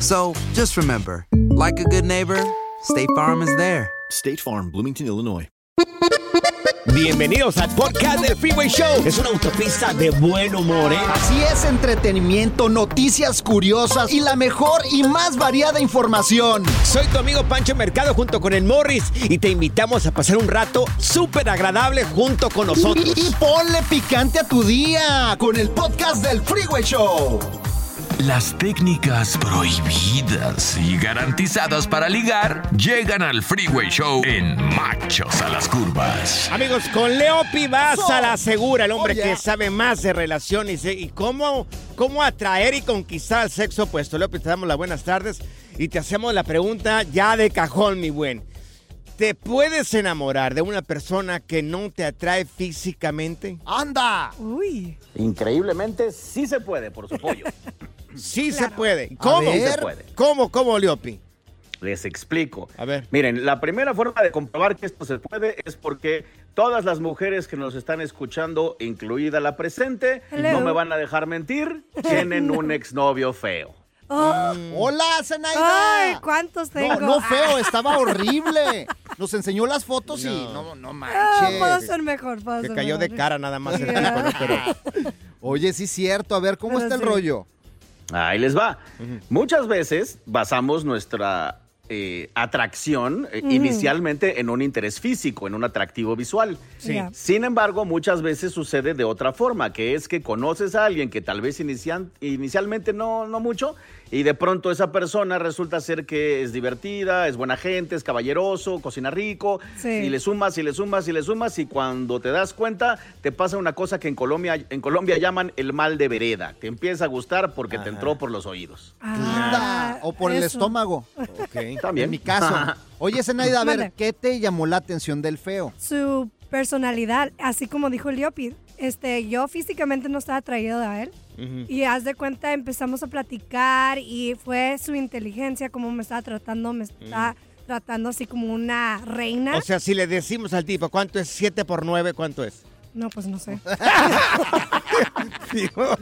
So just remember, like a good neighbor, State Farm is there. State Farm, Bloomington, Illinois. Bienvenidos al podcast del Freeway Show. Es una autopista de buen humor, ¿eh? Así es, entretenimiento, noticias curiosas y la mejor y más variada información. Soy tu amigo Pancho Mercado junto con el Morris y te invitamos a pasar un rato súper agradable junto con nosotros. Y, y ponle picante a tu día con el podcast del Freeway Show. Las técnicas prohibidas y garantizadas para ligar llegan al Freeway Show en Machos a las Curvas. Amigos, con Leo Pivas a la segura, el hombre Oye. que sabe más de relaciones ¿eh? y cómo, cómo atraer y conquistar al sexo opuesto. Leo, te damos las buenas tardes y te hacemos la pregunta ya de cajón, mi buen. ¿Te puedes enamorar de una persona que no te atrae físicamente? ¡Anda! Uy. Increíblemente sí se puede por su pollo. Sí se puede. ¿Cómo? ver. se puede. ¿Cómo, cómo, Leopi? Les explico. A ver. Miren, la primera forma de comprobar que esto se puede es porque todas las mujeres que nos están escuchando, incluida la presente, Hello. no me van a dejar mentir, tienen un exnovio feo. Oh. ¡Hola, Zenaida! Ay, ¿cuántos tengo? No, no feo, estaba horrible. Nos enseñó las fotos y no, no Ah, puedo manches. ser mejor, puedo Que ser cayó de cara nada más el Sí. tipo, ¿no? Pero Oye, sí es cierto. A ver, ¿cómo Pero está el rollo? Ahí les va. Muchas veces basamos nuestra eh, atracción eh, inicialmente en un interés físico, en un atractivo visual. Sí. Sin embargo, muchas veces sucede de otra forma, que es que conoces a alguien que tal vez inician- inicialmente no, no mucho, y de pronto esa persona resulta ser que es divertida, es buena gente, es caballeroso, cocina rico, Sí. y le sumas y le sumas y le sumas, y cuando te das cuenta, te pasa una cosa que en Colombia, en Colombia llaman el mal de vereda. Te empieza a gustar porque te entró por los oídos. Ah, o por el estómago. También. En mi caso. Oye, Zenaida, a ver. ¿qué te llamó la atención del feo? Su personalidad, así como dijo Leopi, este, yo físicamente no estaba atraído a él. Y haz de cuenta, empezamos a platicar y fue su inteligencia, como me estaba tratando, me está tratando así como una reina. O sea, si le decimos al tipo, ¿cuánto es 7 por 9? ¿Cuánto es? No, pues no sé. Dios,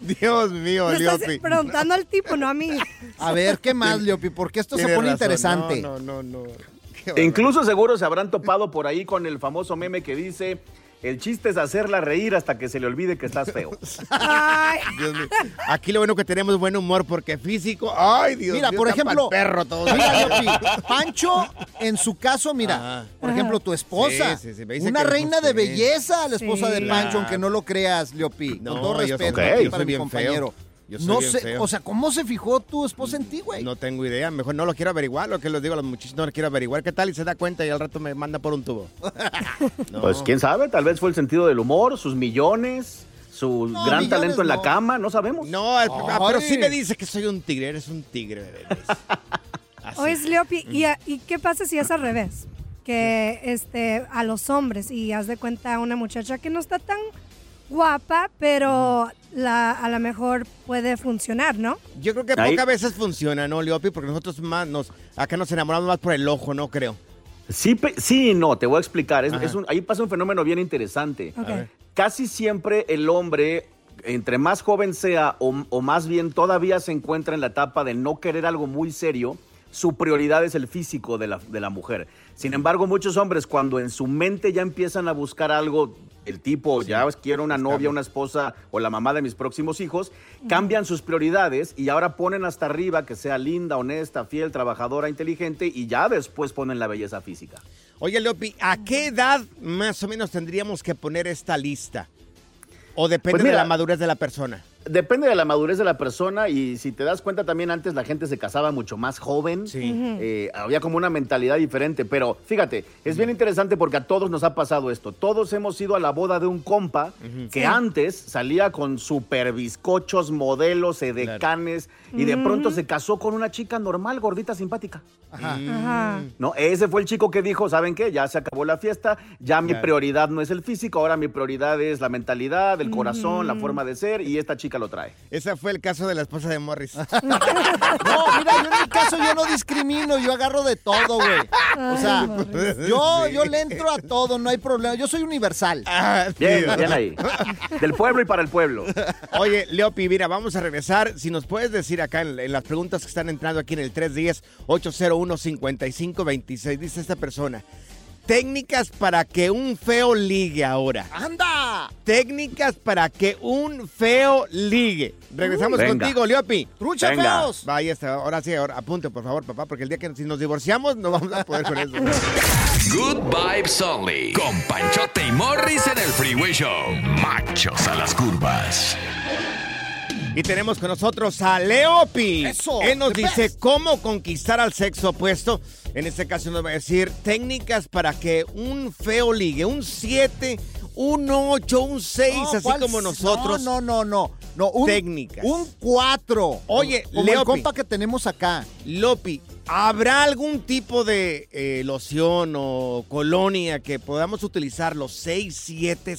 Dios mío, Me estás Leopi. preguntando al tipo, no a mí. A ver, ¿qué más, Leopi? Porque esto se pone razón. interesante. No, no, no. no. Incluso seguro se habrán topado por ahí con el famoso meme que dice, el chiste es hacerla reír hasta que se le olvide que estás feo. Ay, Dios mío. Aquí lo bueno que tenemos buen humor porque físico. Ay, Dios Mira, mío, por ejemplo, perro todo. Mira, Leopi, Pancho, en su caso, mira, Ajá. por ejemplo, tu esposa, Sí, sí, sí, me dice una que- reina de belleza, la esposa Sí. de Pancho, Claro. aunque no lo creas, Leopi, No, con todo respeto yo para mi compañero. feo. Yo soy no bien sé, feo. o sea, ¿cómo se fijó tu esposa en ti, güey? No tengo idea. Mejor no lo quiero averiguar. Lo que les digo a los muchachos, no lo quiero averiguar. ¿Qué tal? Y se da cuenta y al rato me manda por un tubo. No. Pues quién sabe, tal vez fue el sentido del humor, sus millones, su No, gran millones talento en la no. cama, no sabemos. No, el- ah, pero sí me dice que soy un tigre. Eres un tigre, bebé. Así. Oye, Leopi, ¿y, a- ¿y qué pasa si es al revés? Que este, a los hombres, y haz de cuenta una muchacha que no está tan guapa, pero la, a lo mejor puede funcionar, ¿no? Yo creo que Ahí- pocas veces funciona, ¿no, Leopi? Porque nosotros más nos, acá nos enamoramos más por el ojo, no creo. Sí, sí no, te voy a explicar. Es- es un- ahí pasa un fenómeno bien interesante. Casi siempre el hombre, entre más joven sea o, o más bien todavía se encuentra en la etapa de no querer algo muy serio, su prioridad es el físico de la, de la mujer. Sin embargo, muchos hombres cuando en su mente ya empiezan a buscar algo, el tipo, ya quiero una novia, una esposa o la mamá de mis próximos hijos, cambian sus prioridades y ahora ponen hasta arriba que sea linda, honesta, fiel, trabajadora, inteligente y ya después ponen la belleza física. Oye, Leopi, ¿a qué edad más o menos tendríamos que poner esta lista? ¿O depende Pues mira, de la madurez de la persona? Depende de la madurez de la persona y si te das cuenta también antes la gente se casaba mucho más joven, Eh, había como una mentalidad diferente, pero fíjate, es bien interesante porque a todos nos ha pasado esto, todos hemos ido a la boda de un compa que Sí. antes salía con super bizcochos, modelos, edecanes y de pronto se casó con una chica normal, gordita, simpática. Ajá. No, ese fue el chico que dijo, ¿saben qué? Ya se acabó la fiesta, ya mi prioridad no es el físico, ahora mi prioridad es la mentalidad, el corazón, la forma de ser y esta chica lo trae. Ese fue el caso de la esposa de Morris. No, mira, yo en mi caso yo no discrimino, yo agarro de todo, güey. O sea, yo, yo le entro a todo, no hay problema. Yo soy universal. Bien, bien ahí. Del pueblo y para el pueblo. Oye, Leopi, mira, vamos a regresar. Si nos puedes decir acá en, en las preguntas que están entrando aquí en el 310-801-5526, dice esta persona. Técnicas para que un feo ligue ahora. ¡Anda! Técnicas para que un feo ligue. Regresamos Venga. contigo, Leopi. ¡Trucha Venga. feos! Vaya, está. ahora sí, ahora apunte, por favor, papá, porque el día que si nos divorciamos no vamos a poder con eso. Good Vibes Only. Con Panchote y Morris en el Freeway Show. Machos a las curvas. Y tenemos con nosotros a Leopi. Eso, Él nos dice best. cómo conquistar al sexo opuesto. En este caso nos va a decir técnicas para que un feo ligue. Un 7, un 8, un 6, No, así ¿cuál? como nosotros. No, no, no, no. no un, Técnicas. Un 4. Oye, como el Leopi. compa que tenemos acá. Lopi, ¿habrá algún tipo de eh, loción o colonia que podamos utilizar los 6, 7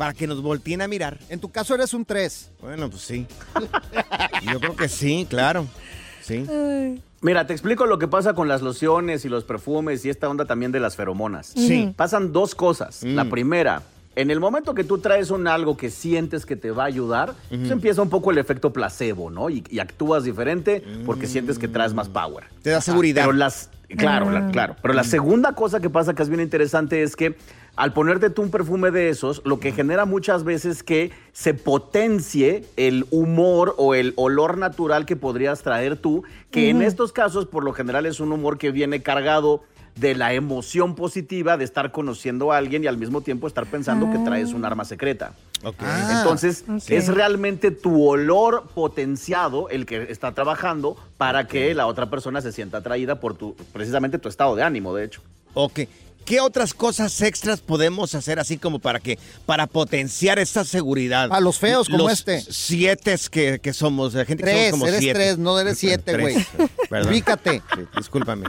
para que nos volteen a mirar? En tu caso eres un 3. Bueno, pues sí. Yo creo que sí, claro. Sí. Ay. Mira, te explico lo que pasa con las lociones y los perfumes y esta onda también de las feromonas. Sí. Pasan dos cosas. Mm. La primera, en el momento que tú traes un algo que sientes que te va a ayudar, pues empieza un poco el efecto placebo, ¿no? Y, y actúas diferente porque sientes que traes más power. Te da seguridad. Pero las, claro, la- claro. Pero la segunda cosa que pasa que es bien interesante es que al ponerte tú un perfume de esos, lo que genera muchas veces que se potencie el humor o el olor natural que podrías traer tú, que en estos casos por lo general es un humor que viene cargado de la emoción positiva de estar conociendo a alguien y al mismo tiempo estar pensando que traes un arma secreta. Entonces, ok. es realmente tu olor potenciado el que está trabajando para que la otra persona se sienta atraída por tu, precisamente tu estado de ánimo, de hecho. Ok. ¿Qué otras cosas extras podemos hacer así como para que para potenciar esa seguridad? A los feos como Los este. Siete que, que somos, la gente que 3, somos como eres siete. 3, no eres 7, güey. Tres. Ubícate. Sí, discúlpame.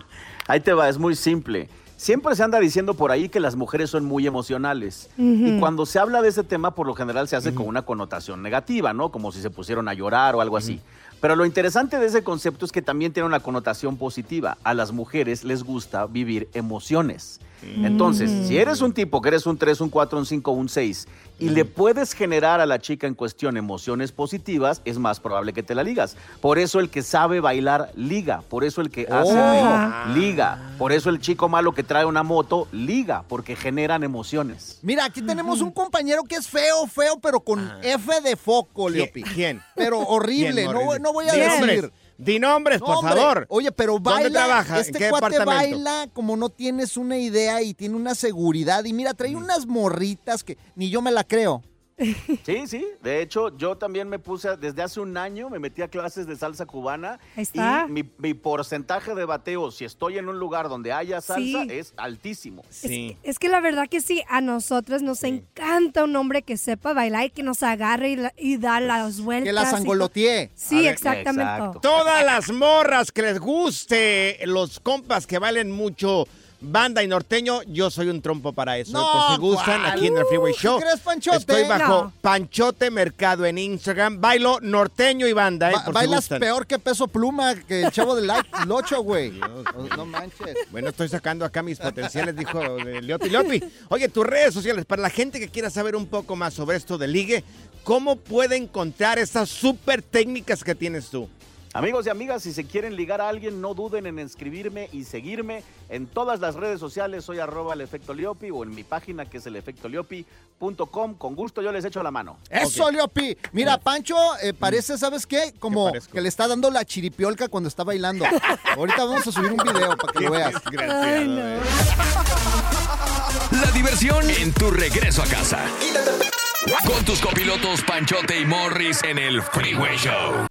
Ahí te va, es muy simple. Siempre se anda diciendo por ahí que las mujeres son muy emocionales. Y cuando se habla de ese tema, por lo general se hace con una connotación negativa, ¿no? Como si se pusieron a llorar o algo así. Pero lo interesante de ese concepto es que también tiene una connotación positiva. A las mujeres les gusta vivir emociones. Entonces, si eres un tipo que eres un 3, un 4, un 5, un 6 y le puedes generar a la chica en cuestión emociones positivas, es más probable que te la ligas. Por eso el que sabe bailar liga, por eso el que hace reír, liga, por eso el chico malo que trae una moto liga, porque generan emociones. Mira, aquí tenemos un compañero que es feo, feo, pero con F de foco, Leopi. ¿Quién? Pero horrible, ¿Quién, no, no voy a decir. Di nombres, No, por hombre. favor. Oye, pero ¿Dónde baila. trabaja? ¿En Este qué cuate departamento? baila como no tienes una idea y tiene una seguridad. Y mira, Mm. trae unas morritas que ni yo me la creo. Sí, sí. De hecho, yo también me puse, a- desde hace un año, me metí a clases de salsa cubana. Ahí está. Y mi, mi porcentaje de bateo, si estoy en un lugar donde haya salsa, Sí. es altísimo. Sí. Es que la verdad que sí, a nosotros nos encanta un hombre que sepa bailar y que nos agarre y, la- y da las vueltas. Que las angolotee. Sí, ver, exactamente. exacto. Todas las morras que les guste, los compas que valen mucho, Banda y norteño, yo soy un trompo para eso. No, por si gustan, ¿cuál? aquí en el Freeway Show. ¿qué crees, Panchote? Estoy bajo No. Panchote Mercado en Instagram. Bailo norteño y banda, ¿eh? Ba- por bailas gustan. peor que peso pluma que el chavo del like, Locho, güey. No, manches. Bueno, estoy sacando acá mis potenciales, dijo eh, Leopi. Leopi, oye, tus redes sociales, para la gente que quiera saber un poco más sobre esto de ligue, ¿cómo puede encontrar estas súper técnicas que tienes tú? Amigos y amigas, si se quieren ligar a alguien, no duden en escribirme y seguirme en todas las redes sociales. Soy arroba el efecto Liopi o en mi página que es el efectoliopi.com. Con gusto yo les echo la mano. Eso, Leopi. Mira, Pancho eh, parece, ¿sabes qué? Como que le está dando la chiripiolca cuando está bailando. Ahorita vamos a subir un video para que lo veas. Ay, no. La diversión en tu regreso a casa. Con tus copilotos Panchote y Morris en el Freeway Show.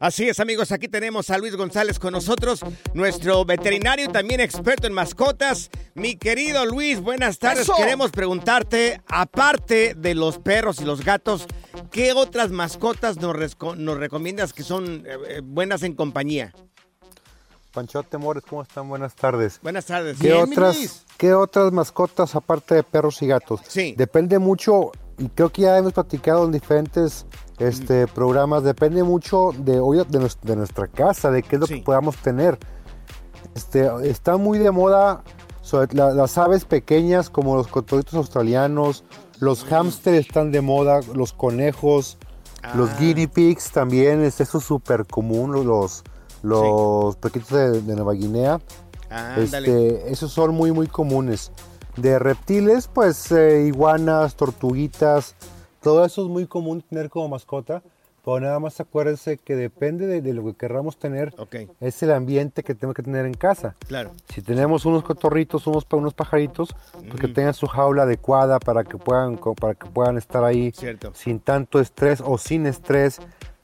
Así es, amigos, aquí tenemos a Luis González con nosotros, nuestro veterinario y también experto en mascotas. Mi querido Luis, buenas tardes. ¡Eso! Queremos preguntarte, aparte de los perros y los gatos, ¿qué otras mascotas nos recomiendas que son eh, eh, buenas en compañía? Panchote Mores, ¿cómo están? Buenas tardes. Buenas tardes. ¿Qué otras, ¿Qué otras mascotas aparte de perros y gatos? Sí. Depende mucho, y creo que ya hemos platicado en diferentes este, programas, depende mucho de, obvio, de, nues- de nuestra casa, de qué es lo que podamos tener. Este, está muy de moda sobre la- las aves pequeñas como los cotorritos australianos, los hámsters están de moda, los conejos, los guinea pigs también, es eso súper común, los, los pequeñitos de, de Nueva Guinea. Ándale. Este, esos son muy, muy comunes. De reptiles, pues eh, iguanas, tortuguitas, todo eso es muy común tener como mascota. Pero nada más acuérdense que depende de, de lo que querramos tener, Ok, es el ambiente que tenemos que tener en casa. claro. Si tenemos unos cotorritos, unos, unos pajaritos, pues que tengan su jaula adecuada para que puedan, para que puedan estar ahí Cierto. sin tanto estrés o sin estrés.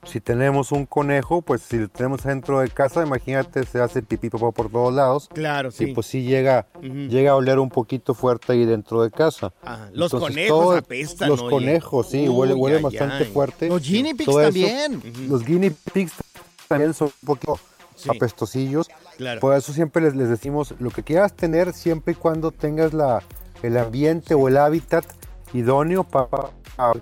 Si tenemos un conejo, pues si lo tenemos dentro de casa, imagínate, se hace pipí popó por todos lados. Claro, sí. Y pues sí llega, llega a oler un poquito fuerte ahí dentro de casa. Ajá, los Entonces, conejos todo- apestan, Los oye. conejos, sí, huele, huele ay, bastante ay. fuerte. Los guinea pigs Todo eso, también. Los guinea pigs también son un poquito Sí. apestosillos. Claro. Por eso siempre les, les decimos, lo que quieras tener siempre y cuando tengas la, el ambiente o el hábitat idóneo para,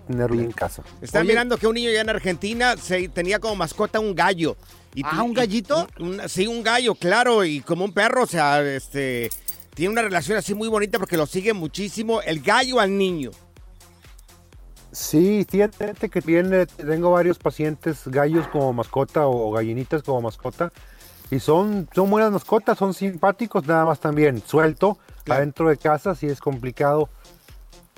tenerlo en casa. Están Oye. mirando que un niño ya en Argentina se, tenía como mascota un gallo. Y Ah, ¿un gallito? un- un- sí, un gallo, claro, y como un perro, o sea, este, tiene una relación así muy bonita porque lo sigue muchísimo el gallo al niño. Sí, fíjate que viene, tengo varios pacientes gallos como mascota o gallinitas como mascota y son, son buenas mascotas, son simpáticos, nada más también suelto Claro. adentro de casa, sí es complicado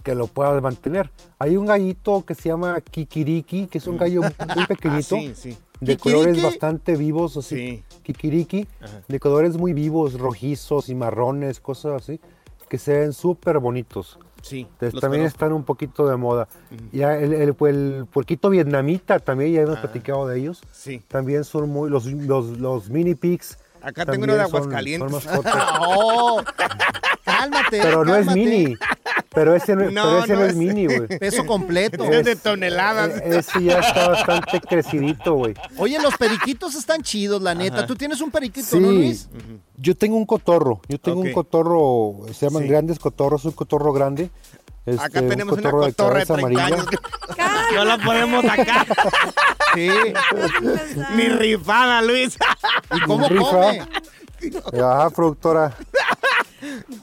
que lo puedas mantener. Hay un gallito que se llama Kikiriki, que es un gallo muy pequeñito, Ah, sí, sí. de ¿Kikiriki? colores bastante vivos, así, Sí. Kikiriki, Ajá. de colores muy vivos, rojizos y marrones, cosas así, que se ven súper bonitos. Sí. Entonces, también conozco. están un poquito de moda. Ya el, el, el puerquito vietnamita también ya hemos Ah. platicado de ellos. Sí. También son muy los los, los mini pigs. Acá tengo uno de son- Aguascalientes. son mascotas. Oh, cálmate. pero no es mini. Pero ese no, No, pero ese no no es es- mini, güey. Peso completo. Es de toneladas. E- Ese ya está bastante crecidito, güey. Oye, los periquitos están chidos, la neta. Tú tienes un periquito, Sí, ¿no, Luis? yo tengo un cotorro. Yo tengo un cotorro, se llaman Sí. grandes cotorros, un cotorro grande. Acá Este, un tenemos una cotorro de cotorra de cabeza 30 amarilla. años. No la podemos sacar. Sí. Ni rifada, Luis. ¿Y cómo Rifa. come? Ajá, productora.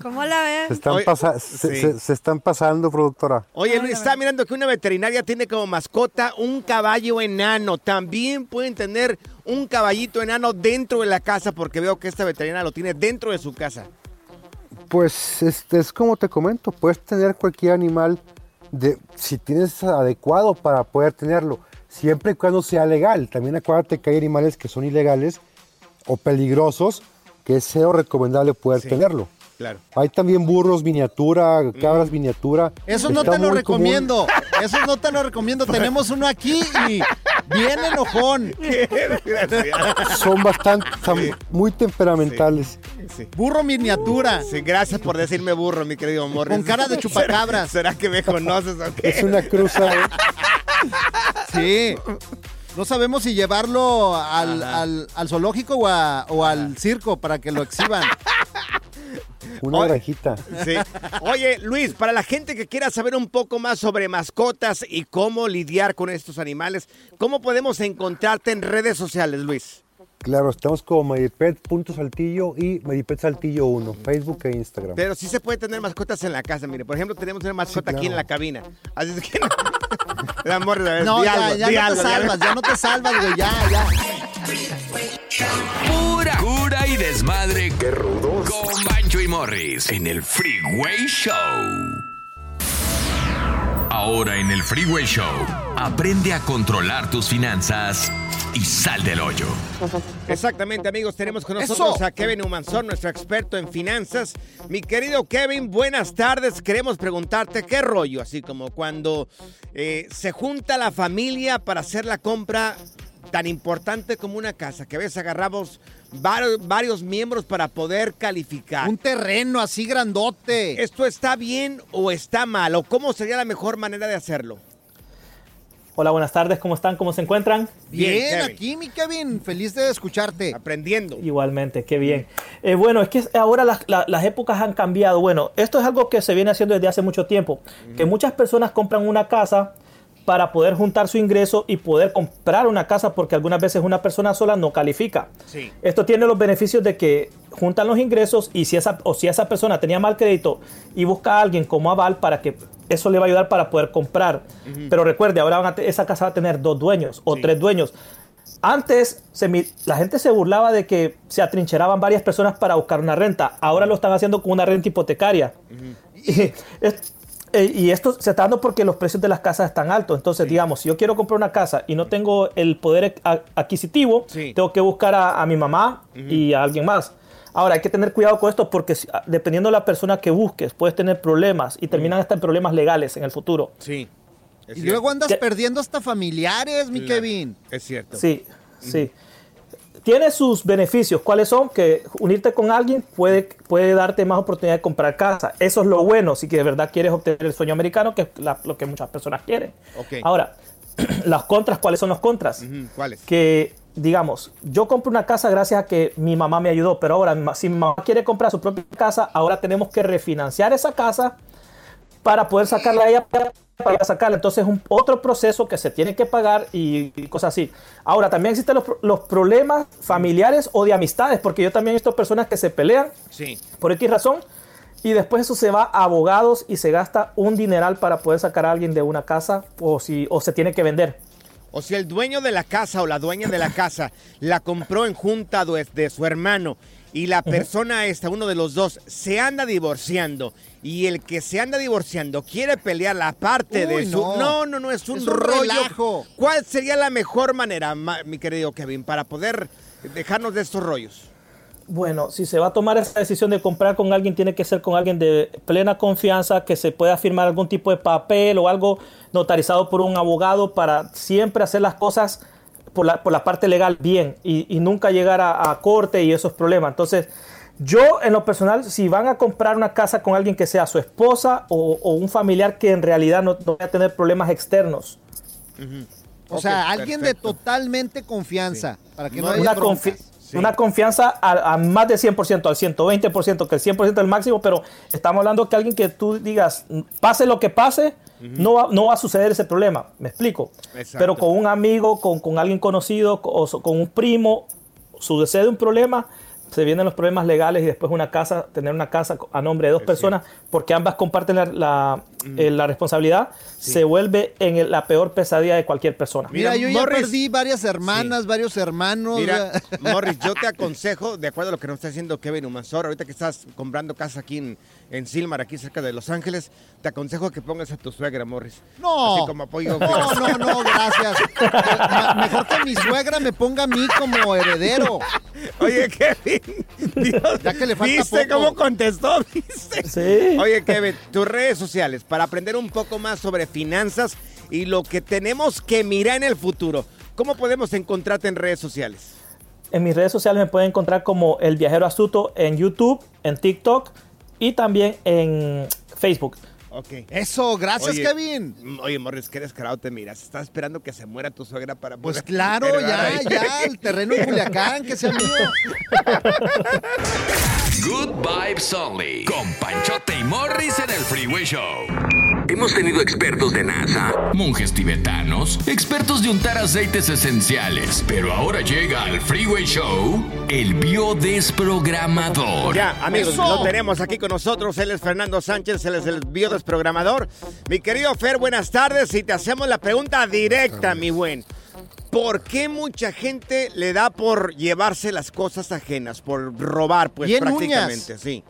¿Cómo la ves? Se están, Oye, pasa- se, sí. se- se están pasando, productora. Oye, Luis, está mirando que una veterinaria tiene como mascota un caballo enano. También pueden tener un caballito enano dentro de la casa porque veo que esta veterinaria lo tiene dentro de su casa. Pues este, es como te comento, puedes tener cualquier animal de, si tienes adecuado para poder tenerlo, siempre y cuando sea legal. También acuérdate que hay animales que son ilegales o peligrosos, que es cero recomendable poder Sí. tenerlo. Claro. Hay también burros miniatura, cabras miniatura. Eso no te lo común. recomiendo. Eso no te lo recomiendo. Tenemos uno aquí y bien enojón. Son bastante, son muy temperamentales. Burro miniatura. Sí, gracias por decirme burro, mi querido Morris. Con cara de chupacabras. ¿Será, será que me conoces o qué? Es una cruza. Sí. No sabemos si llevarlo al, al- al zoológico o, a- o al circo para que lo exhiban. Una Oye. Sí. Oye, Luis, para la gente que quiera saber un poco más sobre mascotas y cómo lidiar con estos animales, ¿cómo podemos encontrarte en redes sociales, Luis? Claro, estamos como Medipet.saltillo y Medipet Saltillo 1, Facebook e Instagram. Pero sí se puede tener mascotas en la casa. Mire, por ejemplo, tenemos una mascota aquí claro. en la cabina. Así es que... La Morris, a ver, No, di ya, algo, ya di no algo, te salvas, ya no te salvas, güey, ya, ya. Pura cura y desmadre. Qué rudos. Con Bancho y Morris en el Freeway Show. Ahora en el Freeway Show, aprende a controlar tus finanzas y sal del hoyo. Exactamente, amigos. Tenemos con nosotros Eso. a Kevin Humanzón, nuestro experto en finanzas. Mi querido Kevin, buenas tardes. Queremos preguntarte qué rollo, así como cuando eh, se junta la familia para hacer la compra tan importante como una casa, que a veces agarramos varios, varios miembros para poder calificar. Un terreno así grandote. ¿Esto está bien o está mal? ¿O cómo sería la mejor manera de hacerlo? Hola, buenas tardes, ¿cómo están? ¿Cómo se encuentran? Bien, aquí, mi Kevin, feliz de escucharte. Aprendiendo. Igualmente, qué bien. Eh, bueno, es que ahora las, la- las épocas han cambiado. Bueno, esto es algo que se viene haciendo desde hace mucho tiempo, que muchas personas compran una casa para poder juntar su ingreso y poder comprar una casa porque algunas veces una persona sola no califica. Sí. Esto tiene los beneficios de que juntan los ingresos y si esa, o si esa persona tenía mal crédito y busca a alguien como aval para que eso le va a ayudar para poder comprar. Pero recuerde, ahora van a esa casa va a tener dos dueños o tres dueños. Antes se la gente se burlaba de que se atrincheraban varias personas para buscar una renta. Ahora lo están haciendo con una renta hipotecaria. Y, es- eh, y esto se está dando porque los precios de las casas están altos. Entonces, digamos, si yo quiero comprar una casa y no tengo el poder adquisitivo, Sí. tengo que buscar a, a mi mamá y a alguien más. Ahora, hay que tener cuidado con esto porque si- dependiendo de la persona que busques, puedes tener problemas y terminan hasta en problemas legales en el futuro. Sí. es Y cierto. luego andas ¿Qué? perdiendo hasta familiares, mi Claro. Kevin. Es cierto. Sí, sí. Tiene sus beneficios. ¿Cuáles son? Que unirte con alguien puede, puede darte más oportunidad de comprar casa. Eso es lo bueno, si que de verdad quieres obtener el sueño americano, que es la- lo que muchas personas quieren. Ahora, las contras, ¿cuáles son las contras? Ujú, ¿Cuáles? Que, digamos, yo compro una casa gracias a que mi mamá me ayudó, pero ahora, si mi mamá quiere comprar su propia casa, ahora tenemos que refinanciar esa casa para poder sacarla a ella para sacarla. Entonces es un otro proceso que se tiene que pagar y, y cosas así. Ahora, también existen los, pro- los problemas familiares o de amistades, porque yo también he visto personas que se pelean Sí. por X razón y después eso se va a abogados y se gasta un dineral para poder sacar a alguien de una casa o, si, o se tiene que vender. O si el dueño de la casa o la dueña de la casa la compró en junta de, de su hermano y la persona esta, uno de los dos, se anda divorciando y el que se anda divorciando quiere pelear la parte de su... no. No, no, no, es un, Es un rollo. relajo. ¿Cuál sería la mejor manera, ma- mi querido Kevin, para poder dejarnos de estos rollos? Bueno, si se va a tomar esa decisión de comprar con alguien, tiene que ser con alguien de plena confianza, que se pueda firmar algún tipo de papel o algo notarizado por un abogado para siempre hacer las cosas por la, por la parte legal bien y, y nunca llegar a, a corte y esos problemas. Entonces, yo en lo personal, si van a comprar una casa con alguien que sea su esposa o, o un familiar que en realidad no, no vaya a tener problemas externos. O sea, alguien de totalmente confianza. Para que no, haya una, confianza a, a más de 100%, al 120%, que el 100% es el máximo, pero estamos hablando que alguien que tú digas, pase lo que pase, no, va, no va a suceder ese problema. Me explico. Exacto. Pero con un amigo, con, con alguien conocido o con un primo, sucede un problema, se vienen los problemas legales y después una casa, tener una casa a nombre de dos personas, porque ambas comparten la, la, eh, la responsabilidad, se vuelve en el- la peor pesadilla de cualquier persona. Mira, yo ya perdí varias hermanas, varios hermanos. Mira, Morris, yo te aconsejo, de acuerdo a lo que nos está diciendo Kevin Humansor, ahorita que estás comprando casa aquí en, en Silmar, aquí cerca de Los Ángeles, te aconsejo que pongas a tu suegra, Morris. No. Así como apoyo. No, no, no, gracias. Mejor que mi suegra me ponga a mí como heredero. Oye, Kevin, Dios, Ya que le falta ¿viste poco. cómo contestó? ¿Viste? Sí. Oye, Kevin, tus redes sociales, para aprender un poco más sobre finanzas y lo que tenemos que mirar en el futuro. ¿Cómo podemos encontrarte en redes sociales? En mis redes sociales me pueden encontrar como El Viajero Astuto en YouTube, en TikTok y también en Facebook. Ok. Eso, gracias, Oye, Kevin. Oye, Morris, qué descarado te miras. Estás esperando que se muera tu suegra para Pues poder claro, ya, ahí. ya, el terreno en Culiacán, que sea mío. Good Vibes Only. Con Panchote y Morris en el Freeway Show. Hemos tenido expertos de NASA, monjes tibetanos, expertos de untar aceites esenciales. Pero ahora llega al Freeway Show el biodesprogramador. Ya, amigos, Eso. lo tenemos aquí con nosotros. Él es Fernando Sánchez, él es el biodesprogramador. Mi querido Fer, buenas tardes. Y te hacemos la pregunta directa, mi buen. ¿Por qué mucha gente le da por llevarse las cosas ajenas? Por robar, pues Bien prácticamente, uñas. sí.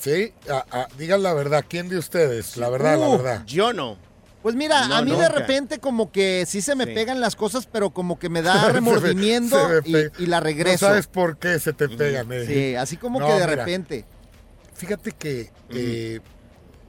Sí, ah, ah, digan la verdad. ¿Quién de ustedes? La verdad, la Uh, verdad. Yo no. Pues mira, No, a mí de repente como que sí se me Sí. pegan las cosas, pero como que me da remordimiento Se me y, la regreso. No sabes por qué se te pegan. eh. Sí, así como No, que de mira, repente. Fíjate que eh,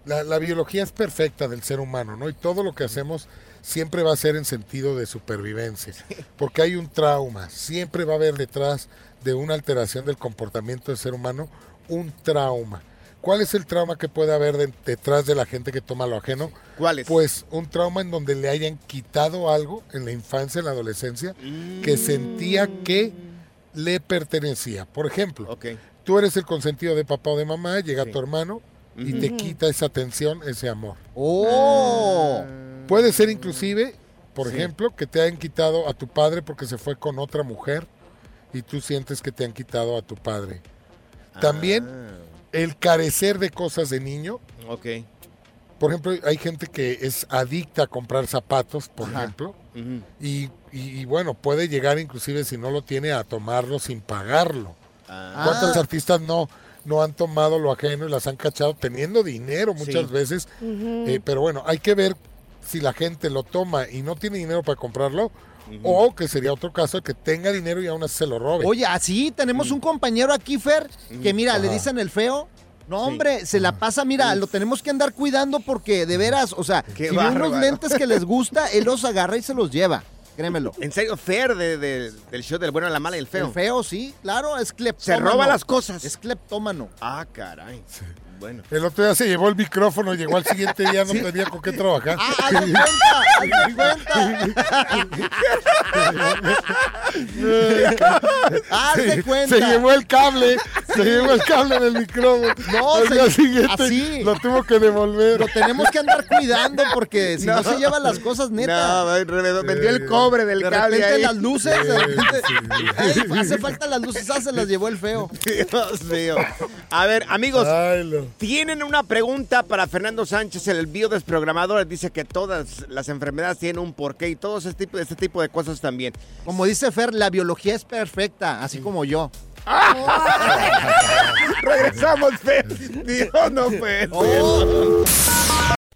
la, la biología es perfecta del ser humano, ¿no? Y todo lo que hacemos siempre va a ser en sentido de supervivencia, porque hay un trauma, siempre va a haber detrás de una alteración del comportamiento del ser humano un trauma. ¿Cuál es el trauma que puede haber de- detrás de la gente que toma lo ajeno? ¿Cuál es? Pues un trauma en donde le hayan quitado algo en la infancia, en la adolescencia, que sentía que le pertenecía. Por ejemplo, Ok. tú eres el consentido de papá o de mamá, llega tu hermano y te quita esa atención, ese amor. ¡Oh! Puede ser inclusive, por Sí. ejemplo, que te hayan quitado a tu padre porque se fue con otra mujer y tú sientes que te han quitado a tu padre. También Ah, el carecer de cosas de niño. ok. Por ejemplo, hay gente que es adicta a comprar zapatos, por ejemplo, y, y- y bueno, puede llegar inclusive si no lo tiene a tomarlo sin pagarlo. Ah. ¿Cuántos artistas no, no han tomado lo ajeno y las han cachado teniendo dinero muchas Sí. veces? Eh, pero bueno, hay que ver si la gente lo toma y no tiene dinero para comprarlo, o que sería otro caso, que tenga dinero y aún así se lo robe. Oye, así tenemos un compañero aquí, Fer, que mira, le dicen el feo. No, hombre, se la pasa, mira, lo tenemos que andar cuidando porque de veras, o sea, Qué si unos lentes que les gusta, él los agarra y se los lleva. Créemelo. En serio, Fer de, de- del show del bueno, la mala y el feo. El feo, sí, claro, es Se cleptómano. roba las cosas. Es cleptómano. Ah, caray. Bueno. El otro día se llevó el micrófono, llegó al siguiente día, no tenía con qué trabajar. Ah, haz de cuenta, haz de cuenta. Cuenta. Se llevó el cable, se llevó el cable del micrófono. No, Al se- día siguiente así. lo tuvo que devolver. Lo tenemos que andar cuidando porque si no, No. se llevan las cosas neta. No, vendió el cobre del de cable repente ahí. las luces, de Sí, repente, sí. Ey, hace falta las luces, ah, se las llevó el feo. Dios mío. A ver, amigos, Ay, lo- tienen una pregunta para Fernando Sánchez, el biodesprogramador. Dice que todas las enfermedades tienen un porqué y todo tipo, este tipo de cosas también. Como dice Fer, la biología es perfecta, así como yo. Regresamos, Fer. Dios, no. Oh.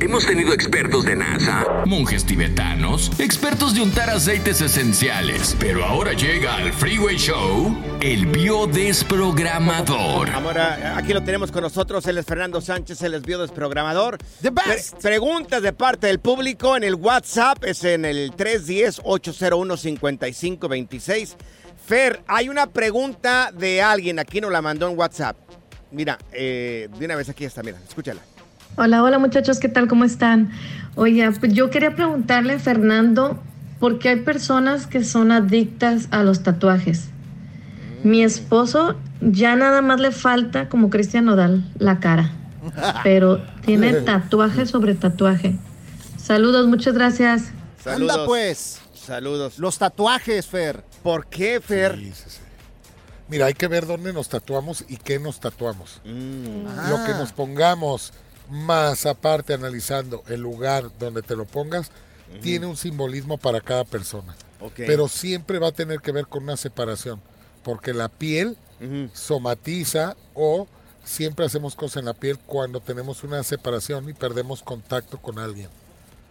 Hemos tenido expertos de NASA, monjes tibetanos, expertos de untar aceites esenciales. Pero ahora llega al Freeway Show el biodesprogramador. Ahora, aquí lo tenemos con nosotros. Él es Fernando Sánchez, él es biodesprogramador. The best. preguntas de parte del público en el WhatsApp. Es en el 310-801-5526. Fer, hay una pregunta de alguien. Aquí nos la mandó en WhatsApp. Mira, eh, de una vez aquí está, mira, escúchala. Hola, hola muchachos, ¿qué tal? ¿Cómo están? Oye, pues yo quería preguntarle, Fernando, ¿por qué hay personas que son adictas a los tatuajes? Mi esposo ya nada más le falta, como Cristian Nodal, la cara, pero tiene tatuaje sobre tatuaje. Saludos, muchas gracias. Saludos. Anda pues. Saludos. Los tatuajes, Fer. ¿Por qué, Fer? Sí, sí, sí. Mira, hay que ver dónde nos tatuamos y qué nos tatuamos. Mm. Lo que nos pongamos, más aparte analizando el lugar donde te lo pongas, tiene un simbolismo para cada persona. Pero siempre va a tener que ver con una separación, porque la piel somatiza o siempre hacemos cosas en la piel cuando tenemos una separación y perdemos contacto con alguien.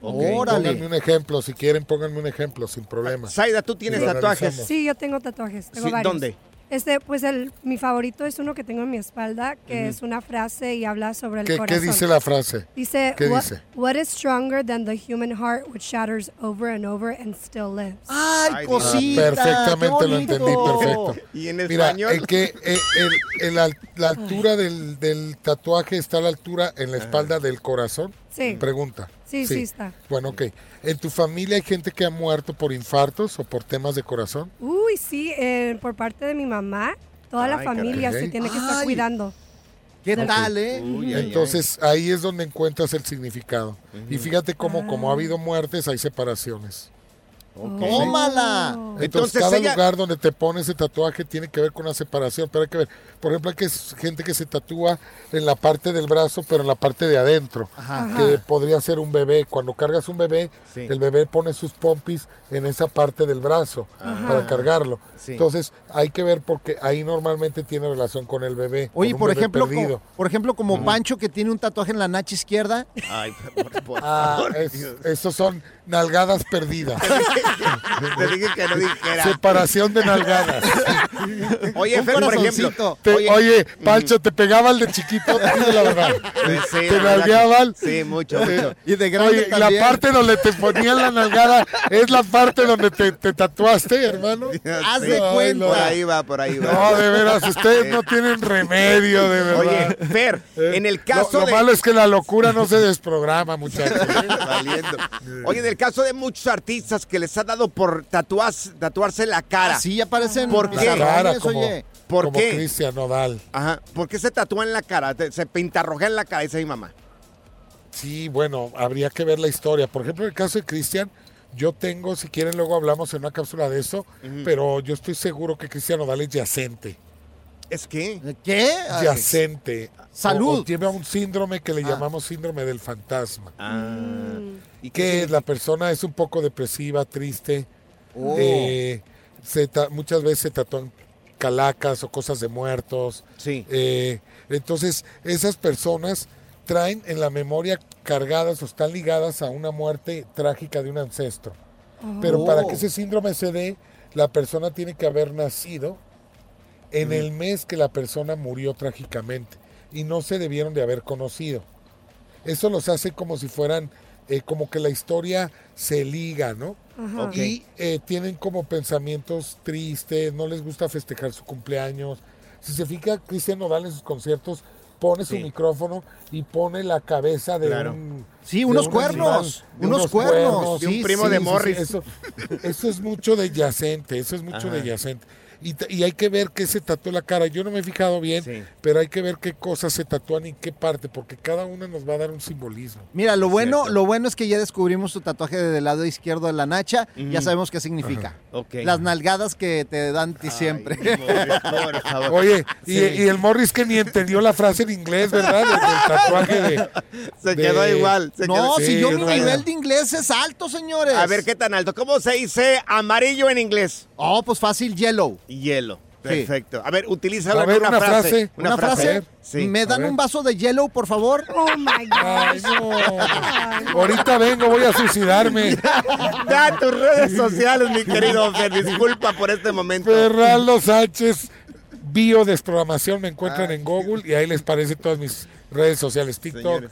Órale. Pónganme un ejemplo, si quieren, pónganme un ejemplo, sin problema. Saida, ¿tú tienes tatuajes? analizamos. Sí, yo tengo tatuajes. Tengo Sí, varios. ¿dónde? Este, pues el, mi favorito es uno que tengo en mi espalda, que Ujú. es una frase y habla sobre el ¿Qué, qué corazón. dice la frase? Dice, ¿Qué what, dice? what is stronger than the human heart which shatters over and over and still lives? Ay, Ah, perfectamente lo entendí, perfecto. ¿Y en Mira, español? el que, eh, el- el la altura del, del tatuaje está a la altura en la espalda del corazón. Sí. Pregunta. Sí, sí está. Bueno, ok. ¿En tu familia hay gente que ha muerto por infartos o por temas de corazón? Uy, sí, eh, por parte de mi mamá, toda la Ay, familia caray. se tiene que estar Ay. cuidando. ¿Qué tal, eh? Entonces ahí es donde encuentras el significado. Y fíjate cómo, como ha habido muertes, hay separaciones. ¡Tómala! Entonces, Entonces, cada ella- lugar donde te pones ese tatuaje tiene que ver con una separación, pero hay que ver. Por ejemplo, hay que gente que se tatúa en la parte del brazo, pero en la parte de adentro, Ajá. que podría ser un bebé. Cuando cargas un bebé, Sí. el bebé pone sus pompis en esa parte del brazo Ajá. para cargarlo. Sí. Entonces, hay que ver porque ahí normalmente tiene relación con el bebé. Oye, por bebé ejemplo, como, por ejemplo, como Pancho que tiene un tatuaje en la nacha izquierda. Ay, por, por Ah, es- esos son nalgadas perdidas. Te dije que no dijera. Separación de nalgadas. Oye, Fer, por ejemplo. Te- oye, Pancho, ¿te pegaban de chiquito? Dime la verdad. Sí, ¿Te la nalgueaban? que- Sí, mucho, mucho. Y de grande Oye, la parte donde te ponían la nalgada es la parte donde te, te tatuaste, hermano. Haz de cuenta. Por ahí va, por ahí va. No, de veras, ustedes no tienen remedio, de verdad. Oye, Fer, Eh, en el lo- caso lo, de... malo es que la locura no se desprograma, muchachos. Oye, en el caso de muchos artistas que les ha dado por tatuarse la cara. Así ya parecen ¿Por qué? La cara, pizarrones, como, oye. ¿Por como qué? Cristian Nodal. Ajá. ¿Por qué se tatúa en la cara? Se pintarrojea en la cara, dice mi mamá. Sí, bueno, habría que ver la historia. Por ejemplo, en el caso de Cristian, yo tengo, si quieren, luego hablamos en una cápsula de eso, pero yo estoy seguro que Cristian Nodal es yacente. ¿Es? ¿Qué? Ay, Yacente. Salud. O, o tiene un síndrome que le llamamos síndrome del fantasma. Ah. Y que la persona es un poco depresiva, triste. Oh. eh, se ta- muchas veces se tatúan calacas o cosas de muertos. Sí. Eh, entonces, esas personas traen en la memoria cargadas o están ligadas a una muerte trágica de un ancestro. Pero para que ese síndrome se dé, la persona tiene que haber nacido en el mes que la persona murió trágicamente y no se debieron de haber conocido. Eso los hace como si fueran, eh, como que la historia se liga, ¿no? Ajá. Y eh, tienen como pensamientos tristes, no les gusta festejar su cumpleaños. Si se fija, Cristian Nodal en sus conciertos pone su micrófono y pone la cabeza de Claro. un... Sí, de unos un cuernos, animal, unos cuernos. De un primo de Morris. eso, eso es mucho de yacente, eso es mucho Ajá. de yacente. Y, y hay que ver qué se tatuó en la cara. Yo no me he fijado bien, Sí. pero hay que ver qué cosas se tatúan y qué parte, porque cada una nos va a dar un simbolismo. Mira, lo bueno, Cierto. lo bueno es que ya descubrimos tu tatuaje del lado izquierdo de la nacha. Ya sabemos qué significa. Las nalgadas que te dan ti siempre. Por favor. Oye, y, Sí. y el Morris que ni entendió la frase en inglés, ¿verdad? Tatuaje de... Se de- quedó igual. se no, quedó- si Sí, yo mi verdad. nivel de inglés es alto, señores. A ver, ¿qué tan alto? ¿Cómo se dice amarillo en inglés? Oh, pues fácil, yellow. Hielo. Sí. Perfecto. A ver, utilízalo A en ver, una, una frase. frase. ¿Una frase? Sí. ¿Me dan un vaso de yellow, por favor? Oh my Ay, no. Ahorita vengo, voy a suicidarme. Da tus redes sociales, mi querido Fer. Disculpa por este momento. Ferraldo Sánchez, biodesprogramación, me encuentran en Google y ahí les aparecen todas mis redes sociales, TikTok, Señores.